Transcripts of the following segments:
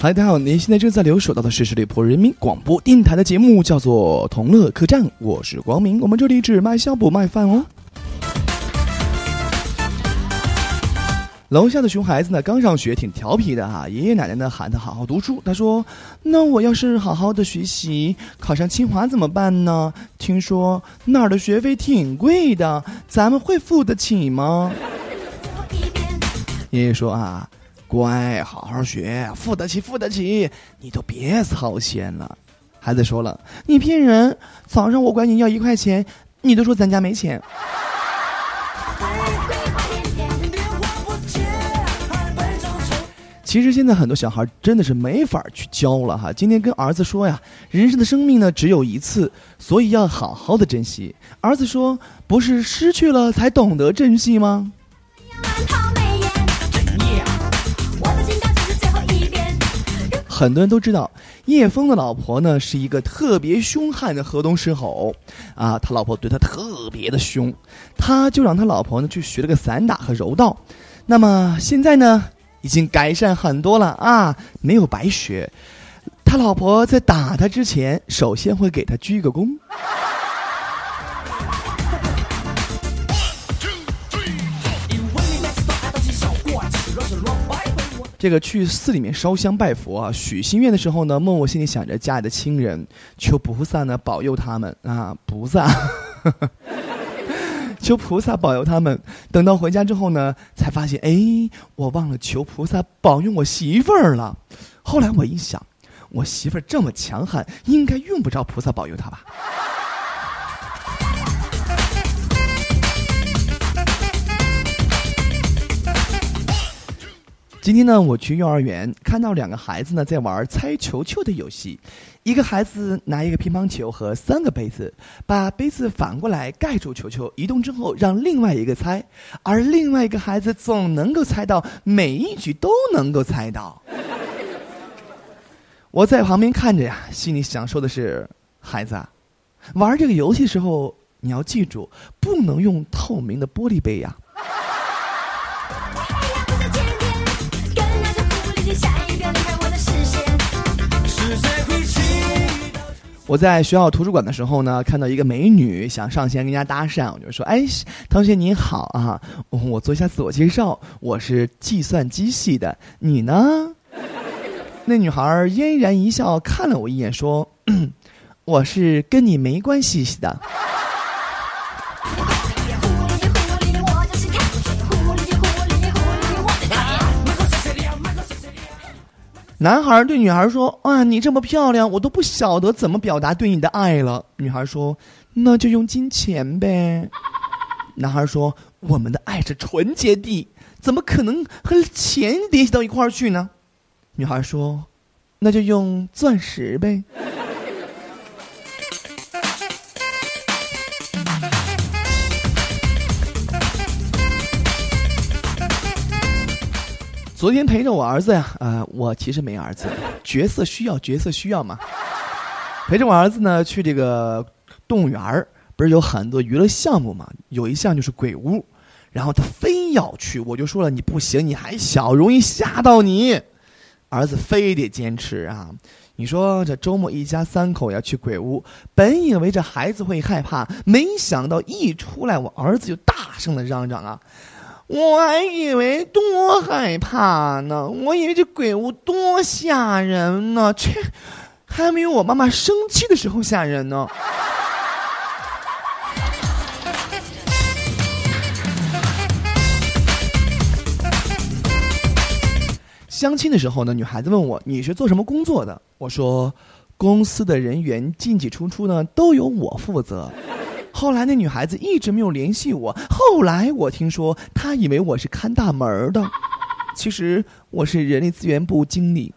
嗨，大家好，您现在正在留守到的是十里铺人民广播电台的节目，叫做《同乐客栈》，我是光明，我们这里只卖笑不卖饭哦。楼下的熊孩子呢，刚上学，挺调皮的哈。爷爷奶奶呢喊他好好读书，他说：“那我要是好好的学习，考上清华怎么办呢？听说那儿的学费挺贵的，咱们会付得起吗？”爷爷说啊。乖，好好学，付得起，付得起，你都别操心了。孩子说了，你骗人！早上我管你要一块钱，你都说咱家没钱。其实现在很多小孩真的是没法去教了哈。今天跟儿子说呀，人生的生命呢只有一次，所以要好好的珍惜。儿子说，不是失去了才懂得珍惜吗？很多人都知道，叶枫的老婆呢是一个特别凶悍的河东狮吼，啊，他老婆对他特别的凶，他就让他老婆呢去学了个散打和柔道，那么现在呢已经改善很多了啊，没有白学，他老婆在打他之前，首先会给他鞠个躬。这个去寺里面烧香拜佛啊，许心愿的时候呢，默默心里想着家里的亲人，求菩萨呢保佑他们啊，菩萨，求菩萨保佑他们。等到回家之后呢，才发现，哎，我忘了求菩萨保佑我媳妇儿了。后来我一想，我媳妇儿这么强悍，应该用不着菩萨保佑她吧。今天呢，我去幼儿园，看到两个孩子呢在玩猜球球的游戏。一个孩子拿一个乒乓球和三个杯子，把杯子反过来盖住球球，移动之后让另外一个猜，而另外一个孩子总能够猜到，每一局都能够猜到。我在旁边看着呀，心里想说的是，孩子，玩这个游戏时候你要记住，不能用透明的玻璃杯呀。我在学校图书馆的时候呢，看到一个美女想上前跟人家搭讪，我就说：“哎，同学你好啊，我做一下自我介绍，我是计算机系的，你呢？”那女孩嫣然一笑，看了我一眼，说：“ 我是跟你没关系的。”男孩对女孩说：“啊，你这么漂亮，我都不晓得怎么表达对你的爱了。”女孩说：“那就用金钱呗。”男孩说：“我们的爱是纯洁的，怎么可能和钱联系到一块儿去呢？”女孩说：“那就用钻石呗。”昨天陪着我儿子呀，啊，我其实没儿子，角色需要角色需要嘛。陪着我儿子呢去这个动物园儿，不是有很多娱乐项目嘛？有一项就是鬼屋，然后他非要去，我就说了你不行，你还小，容易吓到你。儿子非得坚持啊！你说这周末一家三口要去鬼屋，本以为这孩子会害怕，没想到一出来，我儿子就大声的嚷嚷啊！我还以为多害怕呢，我以为这鬼屋多吓人呢，却，还没有我妈妈生气的时候吓人呢。相亲的时候呢，女孩子问我你是做什么工作的，我说公司的人员进进出出呢都由我负责。后来那女孩子一直没有联系我。后来我听说，她以为我是看大门的，其实我是人力资源部经理。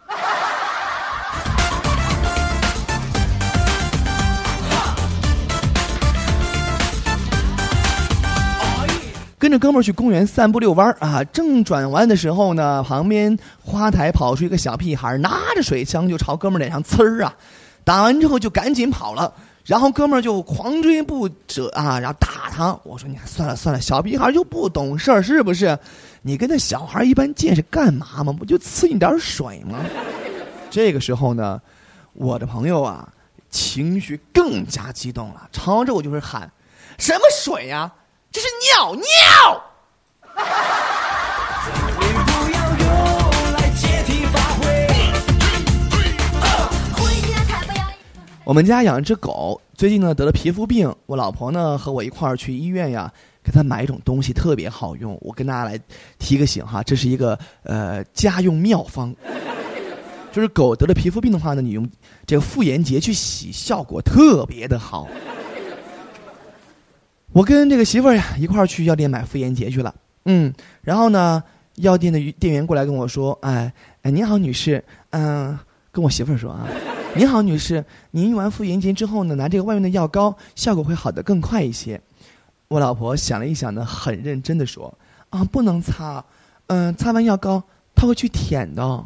跟着哥们儿去公园散步遛弯儿啊，正转弯的时候呢，旁边花台跑出一个小屁孩，拿着水枪就朝哥们儿脸上呲儿啊，打完之后就赶紧跑了。然后哥们儿就狂追不舍啊，然后打他。我说：“你，算了算了，小屁孩就不懂事儿，是不是？你跟那小孩一般见识干嘛嘛？不就呲你点水吗？” 这个时候呢，我的朋友啊，情绪更加激动了，朝着我就是喊：“什么水呀？这是尿尿！”我们家养一只狗，最近呢得了皮肤病，我老婆呢和我一块儿去医院呀，给它买一种东西特别好用。我跟大家来提个醒哈，这是一个呃家用妙方，就是狗得了皮肤病的话呢，你用这个妇炎洁去洗，效果特别的好。我跟这个媳妇儿呀一块儿去药店买妇炎洁去了，嗯，然后呢，药店的店员过来跟我说：“哎哎，您好，女士，嗯，跟我媳妇儿说啊。”您好，女士，您用完妇炎洁之后呢，拿这个外面的药膏，效果会好的更快一些。我老婆想了一想呢，很认真的说：“啊，不能擦，嗯，擦完药膏她会去舔的。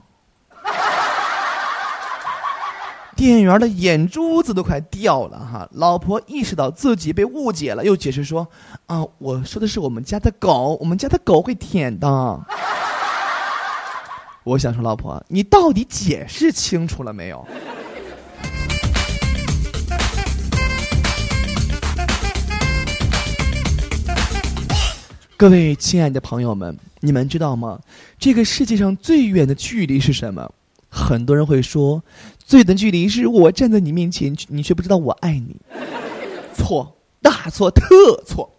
”店员的眼珠子都快掉了哈！老婆意识到自己被误解了，又解释说：“啊，我说的是我们家的狗，我们家的狗会舔的。”我想说，老婆，你到底解释清楚了没有？各位亲爱的朋友们，你们知道吗？这个世界上最远的距离是什么？很多人会说，最远的距离是我站在你面前，你却不知道我爱你。错，大错特错！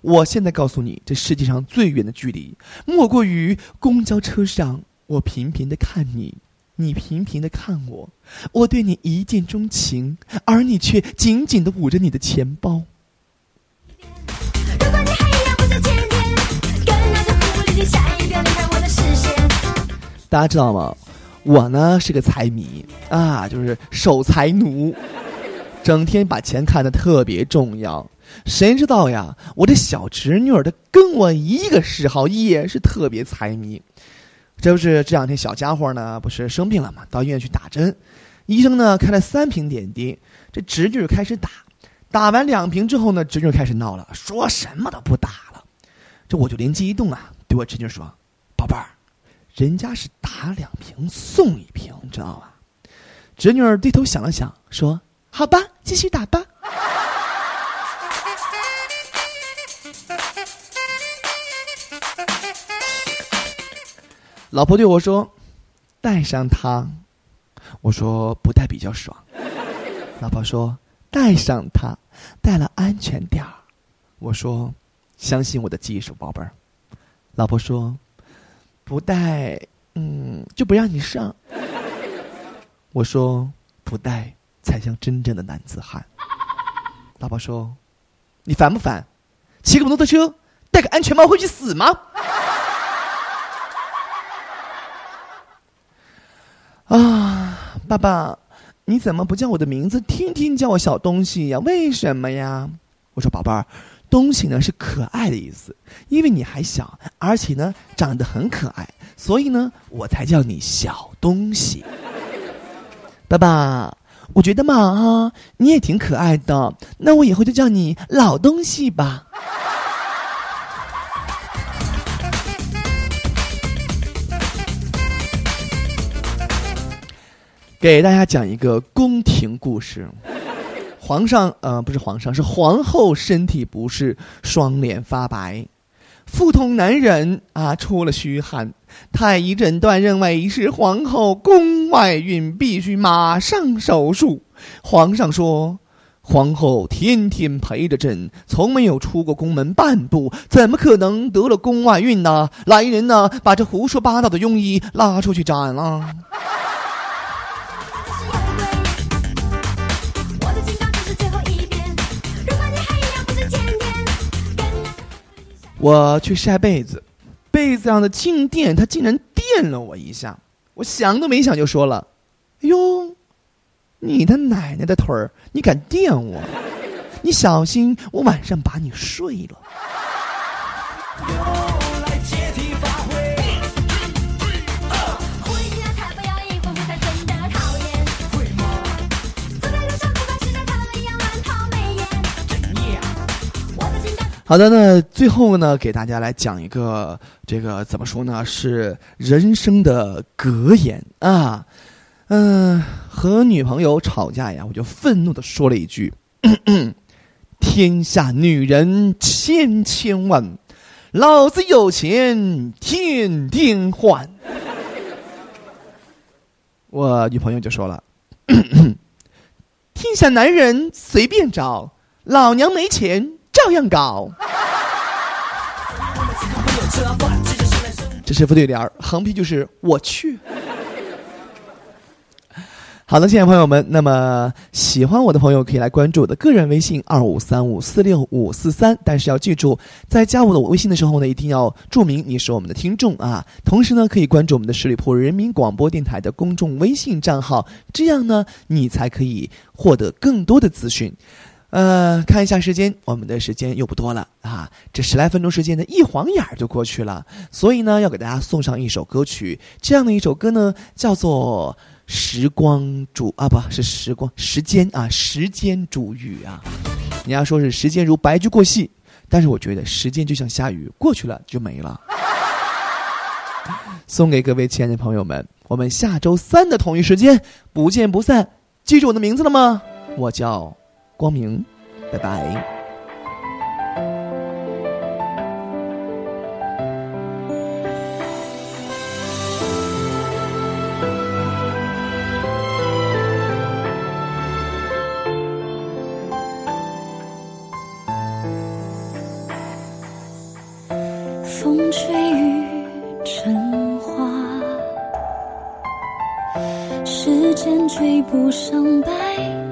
我现在告诉你，这世界上最远的距离，莫过于公交车上，我频频的看你，你频频的看我，我对你一见钟情，而你却紧紧的捂着你的钱包。如果你大家知道吗？我呢是个财迷啊，就是守财奴，整天把钱看得特别重要。谁知道呀？我这小侄女儿她跟我一个嗜好，也是特别财迷。这不是这两天小家伙呢，不是生病了嘛？到医院去打针，医生呢开了三瓶点滴，这侄女开始打，打完两瓶之后呢，侄女开始闹了，说什么都不打了。这我就灵机一动啊，我侄女说：“宝贝儿。”人家是打两瓶送一瓶，知道吧？侄女低头想了想，说：“好吧，继续打吧。”老婆对我说：“带上它。”我说：“不带比较爽。”老婆说：“带上它，带了安全点儿。”我说：“相信我的技术，宝贝儿。”老婆说。不带，嗯，就不让你上。我说不带才像真正的男子汉。老婆说：“你烦不烦？骑个摩托车戴个安全帽会去死吗？” 啊，爸爸，你怎么不叫我的名字？天天叫我小东西呀？为什么呀？我说宝贝儿。东西呢是可爱的意思，因为你还小，而且呢长得很可爱，所以呢我才叫你小东西。爸爸，我觉得嘛啊，你也挺可爱的，那我以后就叫你老东西吧。给大家讲一个宫廷故事。皇上，呃，不是皇上，是皇后身体不适，双脸发白，腹痛难忍啊，出了虚汗。太医诊断认为是皇后宫外孕，必须马上手术。皇上说：“皇后天天陪着朕，从没有出过宫门半步，怎么可能得了宫外孕呢？”来人呐，把这胡说八道的庸医拉出去斩了。我去晒被子，被子上的静电，它竟然电了我一下。我想都没想就说了：“哎呦，你的奶奶的腿儿，你敢电我？你小心我晚上把你睡了。”好的，那最后呢，给大家来讲一个这个怎么说呢？是人生的格言啊。嗯，和女朋友吵架呀，我就愤怒的说了一句：“ 天下女人千千万，老子有钱天天换。”我女朋友就说了：“ 天下男人随便找，老娘没钱照样搞。”这是副对联，横批就是“我去”。好的，亲爱的朋友们，那么喜欢我的朋友可以来关注我的个人微信二五三五四六五四三，但是要记住，在加我的微信的时候呢，一定要注明你是我们的听众啊。同时呢，可以关注我们的十里铺人民广播电台的公众微信账号，这样呢，你才可以获得更多的资讯。呃，看一下时间，我们的时间又不多了啊！这十来分钟时间呢，一晃眼儿就过去了。所以呢，要给大家送上一首歌曲，这样的一首歌呢，叫做《时光煮》啊，不是时光时间啊，时间煮雨啊。人家说是时间如白驹过隙，但是我觉得时间就像下雨，过去了就没了。送给各位亲爱的朋友们，我们下周三的同一时间不见不散。记住我的名字了吗？我叫。光明，拜拜。风吹雨成花，时间追不上白。